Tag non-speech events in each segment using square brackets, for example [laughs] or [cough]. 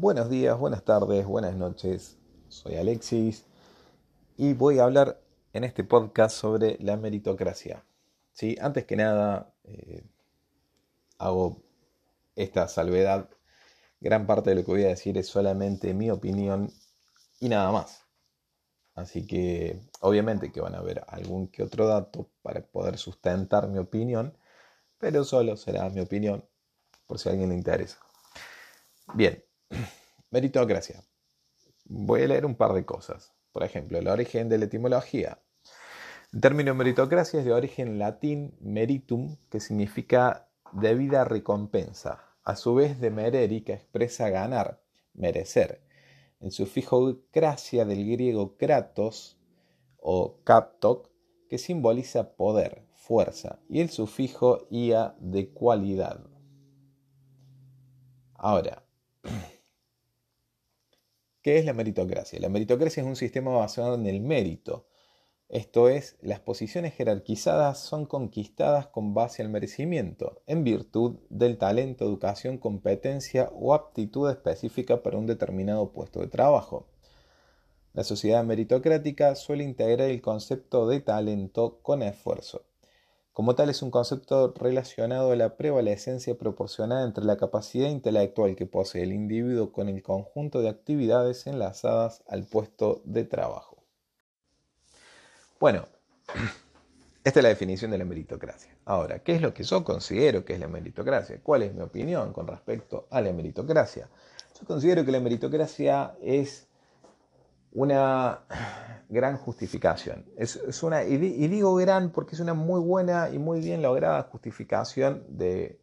Buenos días, buenas tardes, buenas noches. Soy Alexis y voy a hablar en este podcast sobre la meritocracia. ¿Sí? Antes que nada, eh, hago esta salvedad. Gran parte de lo que voy a decir es solamente mi opinión y nada más. Así que obviamente que van a haber algún que otro dato para poder sustentar mi opinión, pero solo será mi opinión por si a alguien le interesa. Bien, [clears throat] meritocracia. Voy a leer un par de cosas. Por ejemplo, el origen de la etimología. El término meritocracia es de origen latín meritum, que significa debida recompensa, a su vez de mereri, que expresa ganar, merecer. El sufijo cracia del griego kratos o kaptok, que simboliza poder, fuerza, y el sufijo ia de cualidad. Ahora, ¿qué es la meritocracia? La meritocracia es un sistema basado en el mérito. Esto es, las posiciones jerarquizadas son conquistadas con base al merecimiento, en virtud del talento, educación, competencia o aptitud específica para un determinado puesto de trabajo. La sociedad meritocrática suele integrar el concepto de talento con esfuerzo. Como tal es un concepto relacionado a la prevalecencia proporcionada entre la capacidad intelectual que posee el individuo con el conjunto de actividades enlazadas al puesto de trabajo. Bueno, [clears throat] esta es la definición de la meritocracia. Ahora, ¿qué es lo que yo considero que es la meritocracia? ¿Cuál es mi opinión con respecto a la meritocracia? Yo considero que la meritocracia es una gran justificación. Es, una, y, digo gran porque es una muy buena y muy bien lograda justificación de,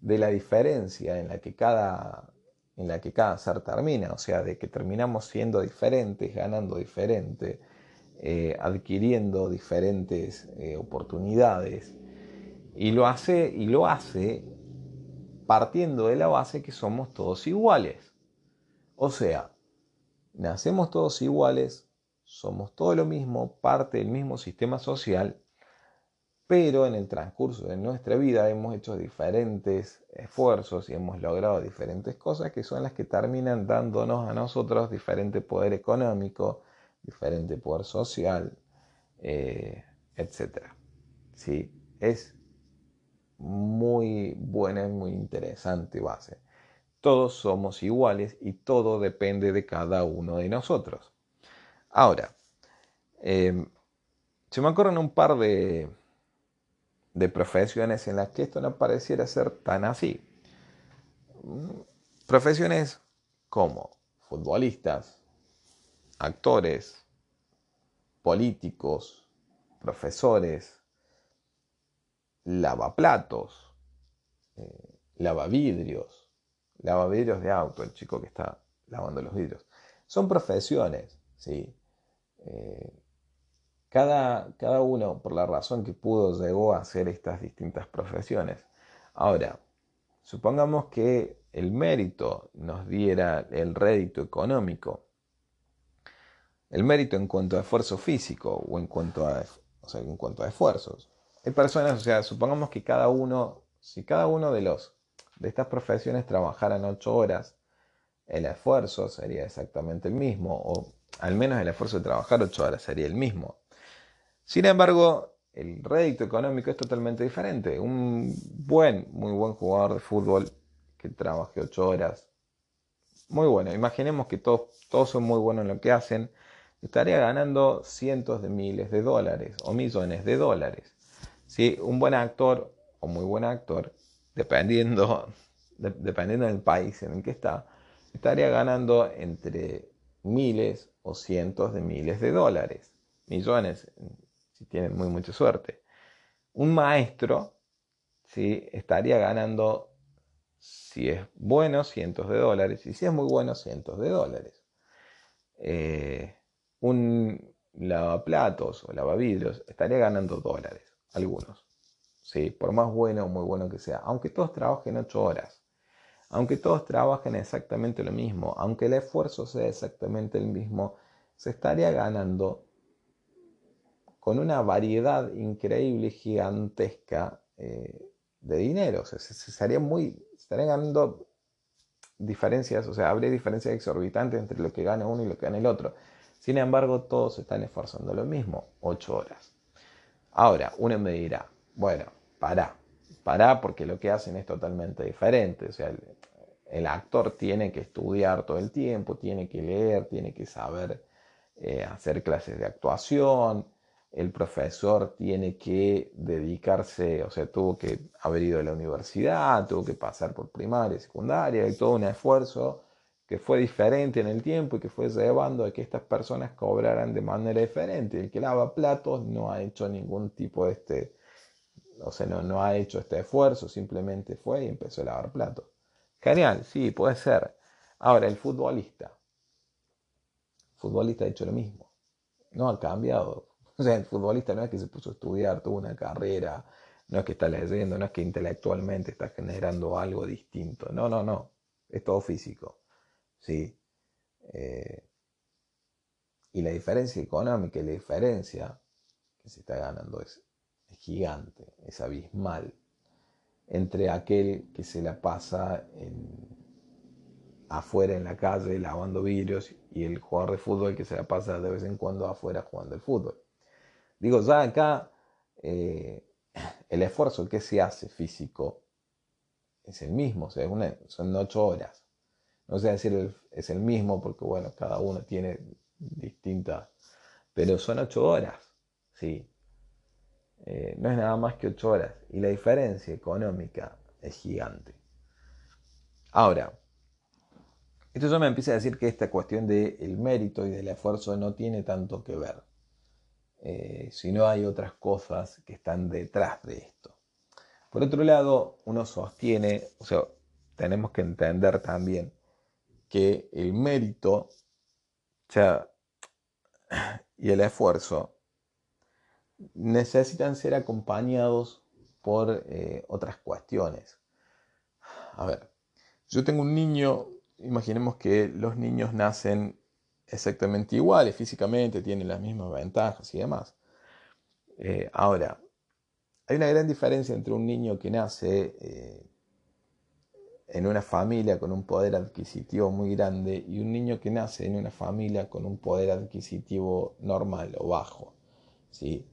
la diferencia en la, que cada, en la que cada ser termina, o sea, de que terminamos siendo diferentes, ganando diferente, eh, adquiriendo diferentes eh, oportunidades. Y lo, hace, y lo hace partiendo de la base que somos todos iguales. O sea, nacemos todos iguales, somos todo lo mismo, parte del mismo sistema social, pero en el transcurso de nuestra vida hemos hecho diferentes esfuerzos y hemos logrado diferentes cosas que son las que terminan dándonos a nosotros diferente poder económico, diferente poder social, eh, etc. ¿Sí? Es muy buena y muy interesante base todos somos iguales y todo depende de cada uno de nosotros. Ahora, em, se me ocurren un par de, profesiones en las que esto no pareciera ser tan así. Profesiones como futbolistas, actores, políticos, profesores, lavaplatos, eh, lavavidrios, lava vidrios de auto, el chico que está lavando los vidrios. Son profesiones, ¿sí? Eh, cada, cada uno, por la razón que pudo, llegó a hacer estas distintas profesiones. Ahora, supongamos que el mérito nos diera el rédito económico. El mérito en cuanto a esfuerzo físico o en cuanto a, en cuanto a esfuerzos. Hay personas, o sea, supongamos que cada uno, si cada uno de los de estas profesiones trabajaran ocho horas, el esfuerzo sería exactamente el mismo, o al menos el esfuerzo de trabajar ocho horas sería el mismo. Sin embargo, el rédito económico es totalmente diferente. Un buen, muy buen jugador de fútbol que trabaje ocho horas, muy bueno. Imaginemos que todos, todos son muy buenos en lo que hacen, estaría ganando cientos de miles de dólares o millones de dólares. Si un buen actor o muy buen actor dependiendo, dependiendo del país en el que está, estaría ganando entre miles o cientos de miles de dólares, millones, si tienen muy mucha suerte. Un maestro ¿sí? estaría ganando, si es bueno, cientos de dólares, y si es muy bueno, cientos de dólares. Eh, un lavaplatos o lavavidrios estaría ganando dólares, algunos. ¿Sí? por más bueno o muy bueno que sea, aunque todos trabajen ocho horas, aunque todos trabajen exactamente lo mismo, aunque el esfuerzo sea exactamente el mismo, se estaría ganando con una variedad increíble, gigantesca eh, de dinero. se, estaría muy, estaría ganando diferencias, o sea, habría diferencias exorbitantes entre lo que gana uno y lo que gana el otro. Sin embargo, todos se están esforzando lo mismo, 8 horas. Ahora, uno me dirá, bueno, pará, pará porque lo que hacen es totalmente diferente. O sea, el, actor tiene que estudiar todo el tiempo, tiene que leer, tiene que saber eh, hacer clases de actuación, el profesor tiene que dedicarse, o sea, tuvo que haber ido a la universidad, tuvo que pasar por primaria, secundaria, y todo un esfuerzo que fue diferente en el tiempo y que fue llevando a que estas personas cobraran de manera diferente. El que lava platos no ha hecho ningún tipo de este, o sea, no, no ha hecho este esfuerzo, simplemente fue y empezó a lavar platos. Genial, sí, puede ser. Ahora, el futbolista. El futbolista ha hecho lo mismo. No ha cambiado o sea, el futbolista no es que se puso a estudiar, tuvo una carrera, no es que está leyendo, no es que intelectualmente está generando algo distinto. No, no, no. Es todo físico. ¿sí? Eh, y la diferencia económica y la diferencia que se está ganando es, gigante, es abismal entre aquel que se la pasa afuera en la calle lavando vidrios y el jugador de fútbol que se la pasa de vez en cuando afuera jugando el fútbol. Digo, ya acá eh, el esfuerzo que se hace físico es el mismo, son ocho horas. No sé decir es el mismo porque, bueno, cada uno tiene distintas, pero son ocho horas, sí. Eh, no es nada más que ocho horas y la diferencia económica es gigante. Ahora, esto ya me empieza a decir que esta cuestión del mérito y del esfuerzo no tiene tanto que ver. Eh, si no hay otras cosas que están detrás de esto. Por otro lado, uno sostiene, o sea, tenemos que entender también que el mérito y el esfuerzo necesitan ser acompañados por eh, otras cuestiones. A ver, yo tengo un niño, imaginemos que los niños nacen exactamente iguales físicamente, tienen las mismas ventajas y demás. Eh, ahora, hay una gran diferencia entre un niño que nace eh, en una familia con un poder adquisitivo muy grande y un niño que nace en una familia con un poder adquisitivo normal o bajo. ¿sí?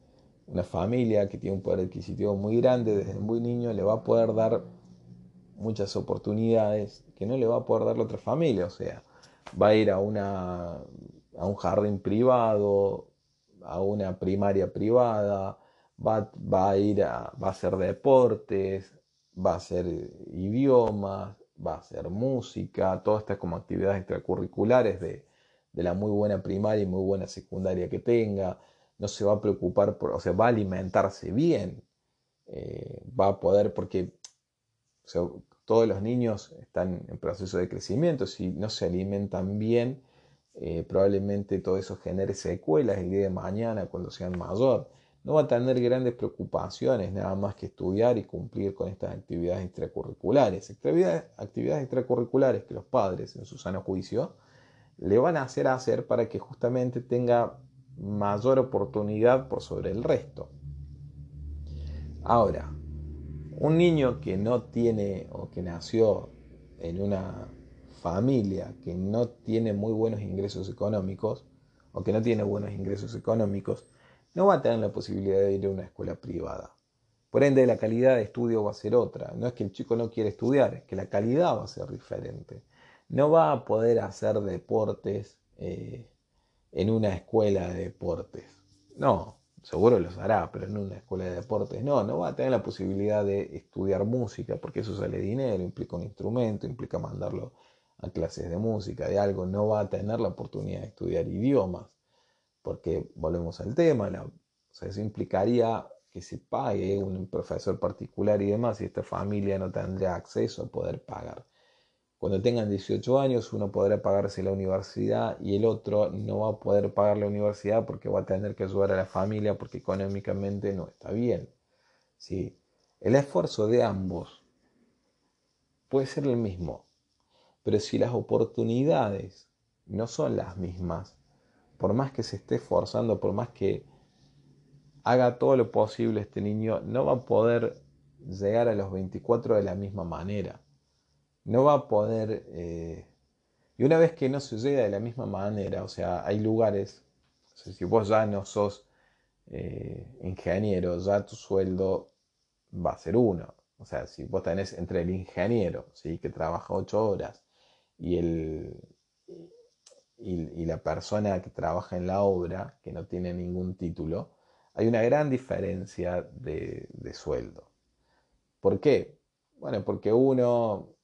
Una familia que tiene un poder adquisitivo muy grande desde muy niño le va a poder dar muchas oportunidades que no le va a poder dar la otra familia. O sea, va a ir a, una, a un jardín privado, a una primaria privada, va, va, a ir a, va a hacer deportes, va a hacer idiomas, va a hacer música, todas estas como actividades extracurriculares de, de la muy buena primaria y muy buena secundaria que tenga, no se va a preocupar por, o sea, va a alimentarse bien, eh, va a poder, porque todos los niños están en proceso de crecimiento, si no se alimentan bien, eh, probablemente todo eso genere secuelas el día de mañana cuando sean mayor. No va a tener grandes preocupaciones, nada más que estudiar y cumplir con estas actividades extracurriculares. Actividades, actividades extracurriculares que los padres, en su sano juicio, le van a hacer hacer para que justamente tenga mayor oportunidad por sobre el resto. Ahora, un niño que no tiene o que nació en una familia que no tiene muy buenos ingresos económicos o que no tiene buenos ingresos económicos, no va a tener la posibilidad de ir a una escuela privada. Por ende, la calidad de estudio va a ser otra. No es que el chico no quiera estudiar, es que la calidad va a ser diferente. No va a poder hacer deportes eh, en una escuela de deportes. No, seguro los hará, pero en una escuela de deportes no, no va a tener la posibilidad de estudiar música, porque eso sale dinero, implica un instrumento, implica mandarlo a clases de música, de algo, no va a tener la oportunidad de estudiar idiomas, porque volvemos al tema, eso implicaría que se pague un profesor particular y demás, y esta familia no tendría acceso a poder pagar. Cuando tengan 18 años, uno podrá pagarse la universidad y el otro no va a poder pagar la universidad porque va a tener que ayudar a la familia porque económicamente no está bien. ¿sí? El esfuerzo de ambos puede ser el mismo, pero si las oportunidades no son las mismas, por más que se esté esforzando, por más que haga todo lo posible este niño, no va a poder llegar a los 24 de la misma manera no va a poder... Eh, y una vez que no llega de la misma manera, o sea, hay lugares, si vos ya no sos eh, ingeniero, ya tu sueldo va a ser uno. O sea, si vos tenés entre el ingeniero, ¿sí? que trabaja ocho horas, y, el, y, la persona que trabaja en la obra, que no tiene ningún título, hay una gran diferencia de, de sueldo. ¿Por qué? Bueno, porque uno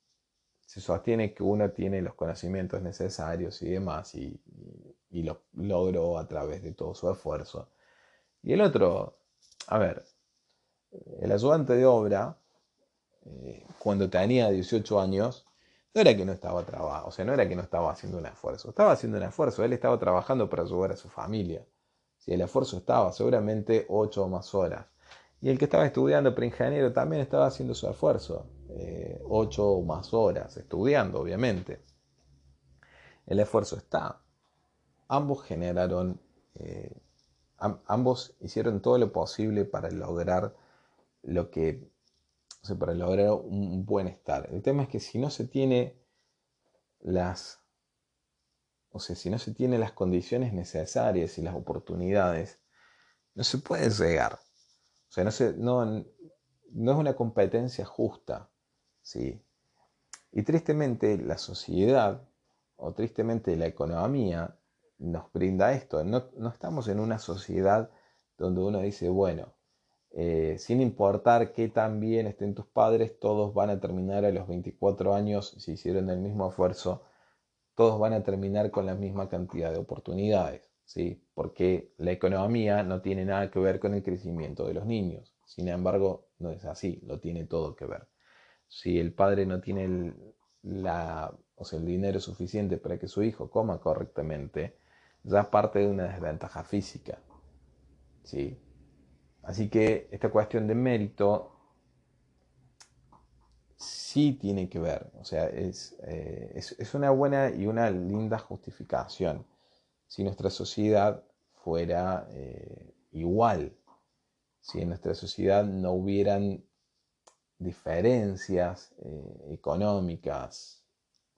se sostiene que uno tiene los conocimientos necesarios y demás y, lo logró a través de todo su esfuerzo. Y el otro, a ver, el ayudante de obra, eh, cuando tenía 18 años, no era que no estaba trabajando, o sea, no era que no estaba haciendo un esfuerzo, estaba haciendo un esfuerzo, él estaba trabajando para ayudar a su familia. Si el esfuerzo estaba seguramente 8 o más horas. Y el que estaba estudiando para ingeniero también estaba haciendo su esfuerzo. Eh, ocho o más horas estudiando, obviamente. El esfuerzo está. Ambos generaron, eh, ambos hicieron todo lo posible para lograr lo que, o sea, para lograr un buen estar. El tema es que si no se tiene las, o sea, si no se tiene las condiciones necesarias y las oportunidades, no se puede llegar. O sea, no, se, no, no es una competencia justa. ¿Sí? Y tristemente la sociedad o tristemente la economía nos brinda esto. No, estamos en una sociedad donde uno dice, bueno, eh, sin importar qué tan bien estén tus padres, todos van a terminar a los 24 años, si hicieron el mismo esfuerzo, todos van a terminar con la misma cantidad de oportunidades, ¿sí? porque la economía no tiene nada que ver con el crecimiento de los niños. Sin embargo, no es así, lo tiene todo que ver si el padre no tiene el, la, o sea, el dinero suficiente para que su hijo coma correctamente, ya parte de una desventaja física. ¿sí? Así que esta cuestión de mérito sí tiene que ver, o sea, es, eh, es, una buena y una linda justificación si nuestra sociedad fuera eh, igual, si en nuestra sociedad no hubieran diferencias eh, económicas,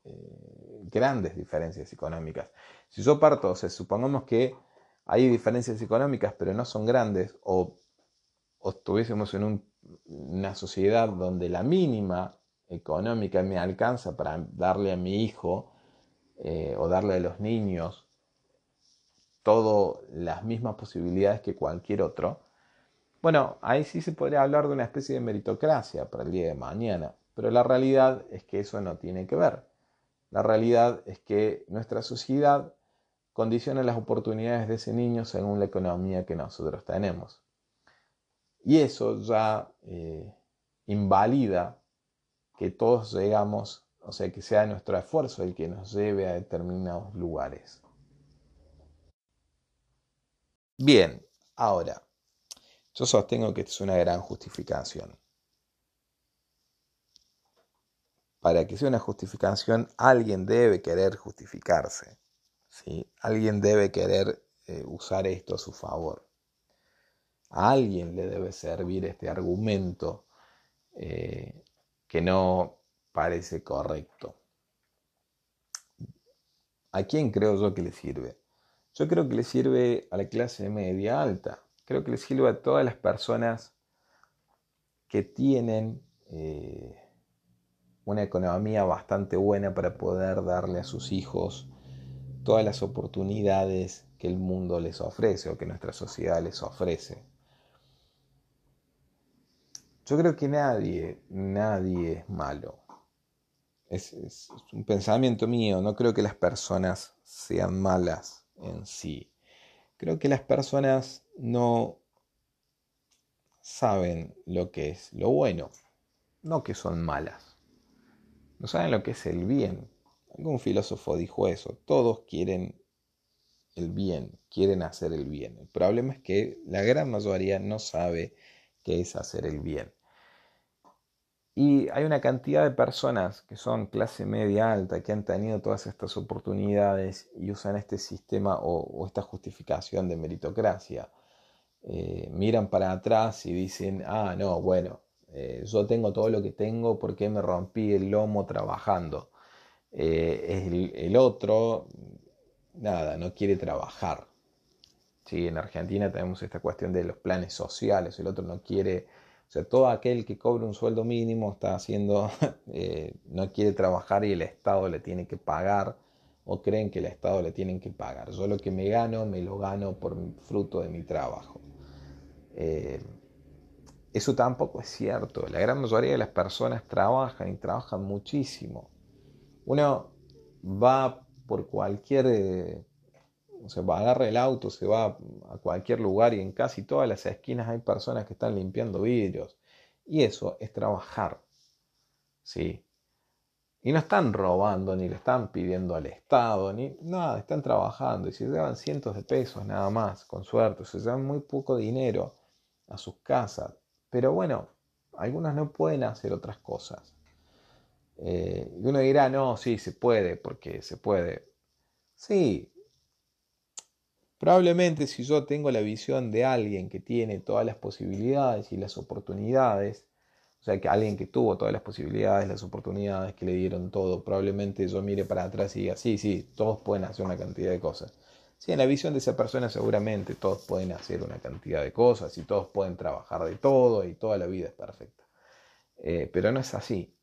eh, grandes diferencias económicas. Si yo parto, o sea, supongamos que hay diferencias económicas, pero no son grandes, o, estuviésemos en una sociedad donde la mínima económica me alcanza para darle a mi hijo eh, o darle a los niños todas las mismas posibilidades que cualquier otro, bueno, ahí sí se podría hablar de una especie de meritocracia para el día de mañana, pero la realidad es que eso no tiene que ver. La realidad es que nuestra sociedad condiciona las oportunidades de ese niño según la economía que nosotros tenemos. Y eso ya eh, invalida que todos llegamos, o sea, que sea nuestro esfuerzo el que nos lleve a determinados lugares. Bien, ahora, yo sostengo que es una gran justificación. Para que sea una justificación, alguien debe querer justificarse. ¿sí? Alguien debe querer eh, usar esto a su favor. A alguien le debe servir este argumento eh, que no parece correcto. ¿A quién creo yo que le sirve? Yo creo que le sirve a la clase media alta creo que le sirve a todas las personas que tienen eh, una economía bastante buena para poder darle a sus hijos todas las oportunidades que el mundo les ofrece o que nuestra sociedad les ofrece. Yo creo que nadie, nadie es malo. es, un pensamiento mío, no creo que las personas sean malas en sí. Creo que las personas no saben lo que es lo bueno, no que son malas. No saben lo que es el bien. Algún filósofo dijo eso. Todos quieren el bien, quieren hacer el bien. El problema es que la gran mayoría no sabe qué es hacer el bien. Y hay una cantidad de personas que son clase media alta, que han tenido todas estas oportunidades y usan este sistema o, esta justificación de meritocracia. Eh, miran para atrás y dicen, ah, no, bueno, eh, yo tengo todo lo que tengo porque me rompí el lomo trabajando. Eh, el, otro, nada, no quiere trabajar. En Argentina tenemos esta cuestión de los planes sociales, el otro no quiere, sea, todo aquel que cobra un sueldo mínimo está haciendo, [laughs] eh, no quiere trabajar y el Estado le tiene que pagar o creen que el Estado le tienen que pagar. Yo lo que me gano, me lo gano por fruto de mi trabajo. Eh, eso tampoco es cierto. La gran mayoría de las personas trabajan y trabajan muchísimo. Uno va por cualquier, eh, o sea, va, agarra el auto, se va a cualquier lugar y en casi todas las esquinas hay personas que están limpiando vidrios. Y eso es trabajar. Sí. Y no están robando, ni le están pidiendo al Estado, ni nada, están trabajando. Y se llevan cientos de pesos nada más, con suerte. Se llevan muy poco dinero a sus casas. Pero bueno, algunos no pueden hacer otras cosas. Eh, y uno dirá, no, sí, se puede, porque se puede. Sí, probablemente si yo tengo la visión de alguien que tiene todas las posibilidades y las oportunidades, o sea, que alguien que tuvo todas las posibilidades, las oportunidades, que le dieron todo, probablemente yo mire para atrás y diga, sí, sí, todos pueden hacer una cantidad de cosas. Sí, en la visión de esa persona seguramente todos pueden hacer una cantidad de cosas y todos pueden trabajar de todo y toda la vida es perfecta. Eh, pero no es así.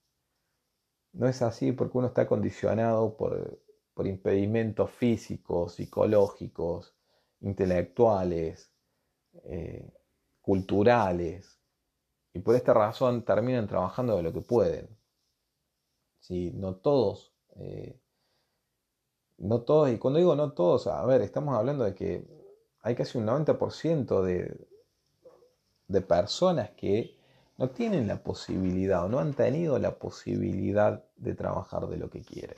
No es así porque uno está condicionado por, por impedimentos físicos, psicológicos, intelectuales, eh, culturales, y por esta razón terminan trabajando de lo que pueden. Si no todos, eh, no todos, y cuando digo no todos, a ver, estamos hablando de que hay casi un 90% de, de personas que no tienen la posibilidad o no han tenido la posibilidad de trabajar de lo que quieren.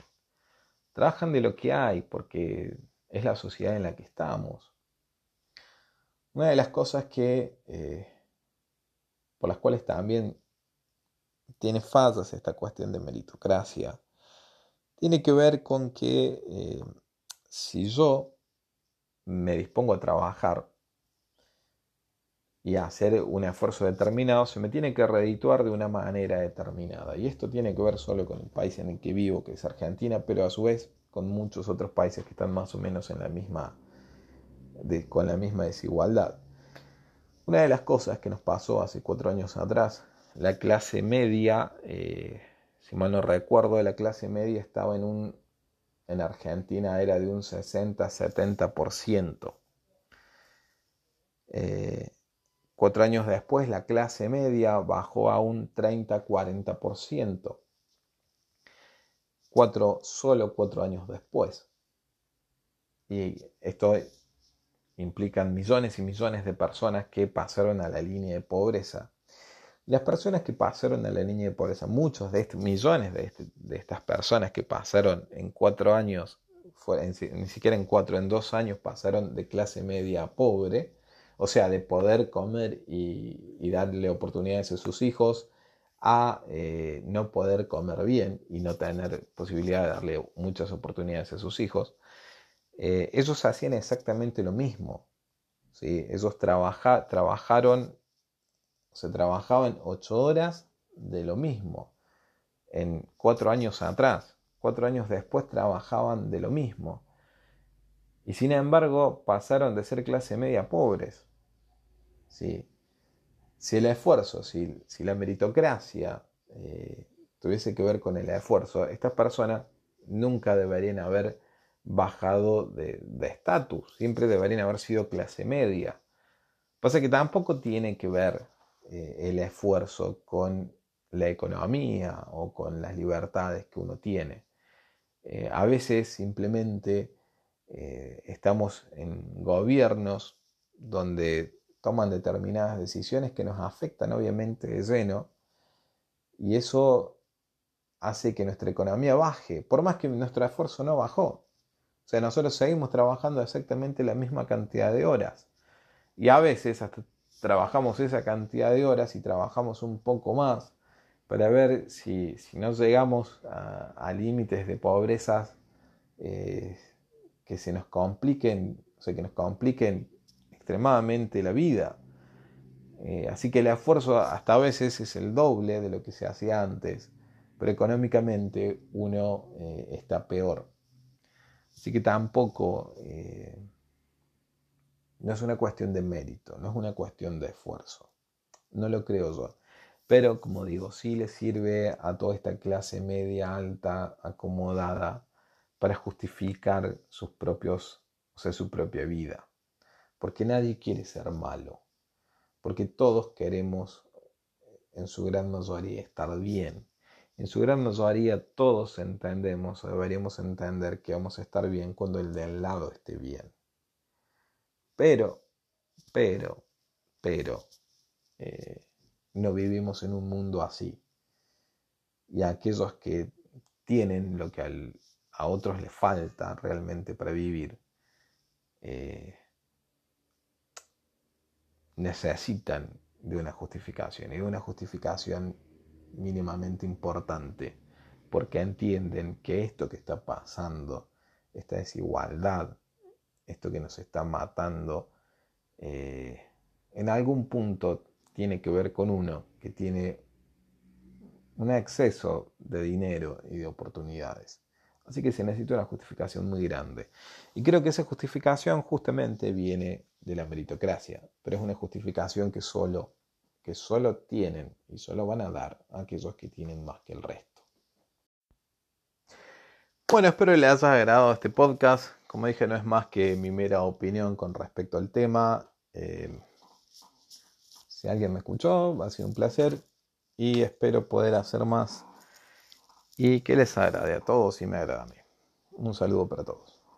Trabajan de lo que hay porque es la sociedad en la que estamos. Una de las cosas que eh, por las cuales también tiene fallas esta cuestión de meritocracia, tiene que ver con que eh, si yo me dispongo a trabajar y a hacer un esfuerzo determinado, se me tiene que redituar de una manera determinada. Y esto tiene que ver solo con el país en el que vivo, que es Argentina, pero a su vez con muchos otros países que están más o menos en la misma, con la misma desigualdad. Una de las cosas que nos pasó hace cuatro años atrás, la clase media, eh, si mal no recuerdo, la clase media estaba en un, en Argentina era de un 60-70%. Eh, cuatro años después, la clase media bajó a un 30-40%. Cuatro, solo cuatro años después. Y esto implican millones y millones de personas que pasaron a la línea de pobreza. Las personas que pasaron a la línea de pobreza, muchos de estos, millones de, este, estas personas que pasaron en cuatro años, ni siquiera en cuatro, en dos años pasaron de clase media a pobre, o sea, de poder comer y, darle oportunidades a sus hijos, a eh, no poder comer bien y no tener posibilidad de darle muchas oportunidades a sus hijos. Eh, ellos hacían exactamente lo mismo. ¿sí? Ellos trabajaron, se trabajaban ocho horas de lo mismo. En cuatro años atrás, cuatro años después trabajaban de lo mismo. Y sin embargo pasaron de ser clase media pobres. ¿sí? Si el esfuerzo, si, la meritocracia eh, tuviese que ver con el esfuerzo, estas personas nunca deberían haber bajado de estatus, siempre deberían haber sido clase media. Pasa que tampoco tiene que ver eh, el esfuerzo con la economía o con las libertades que uno tiene. Eh, a veces simplemente eh, estamos en gobiernos donde toman determinadas decisiones que nos afectan obviamente de lleno y eso hace que nuestra economía baje, por más que nuestro esfuerzo no bajó. O sea, nosotros seguimos trabajando exactamente la misma cantidad de horas. Y a veces hasta trabajamos esa cantidad de horas y trabajamos un poco más para ver si, no llegamos a, límites de pobreza eh, que se nos compliquen, o sea, que nos compliquen extremadamente la vida. Eh, así que el esfuerzo hasta a veces es el doble de lo que se hacía antes, pero económicamente uno eh, está peor. Así que tampoco eh, no es una cuestión de mérito, no es una cuestión de esfuerzo. No lo creo yo. Pero como digo, sí le sirve a toda esta clase media, alta, acomodada, para justificar sus propios, o sea, su propia vida. Porque nadie quiere ser malo porque todos queremos en su gran mayoría estar bien. En su gran mayoría todos entendemos o deberíamos entender que vamos a estar bien cuando el de al lado esté bien. Pero, pero, pero, eh, no vivimos en un mundo así. Y aquellos que tienen lo que a otros les falta realmente para vivir, eh, necesitan de una justificación y una justificación mínimamente importante porque entienden que esto que está pasando, esta desigualdad, esto que nos está matando, eh, en algún punto tiene que ver con uno que tiene un exceso de dinero y de oportunidades. Así que se necesita una justificación muy grande. Y creo que esa justificación justamente viene de la meritocracia, pero es una justificación que solo, que solo tienen y solo van a dar a aquellos que tienen más que el resto. Bueno, espero que les haya agradado este podcast. Como dije, no es más que mi mera opinión con respecto al tema. Eh, si alguien me escuchó, ha sido un placer y espero poder hacer más y que les agrade a todos y me agrade a mí. Un saludo para todos.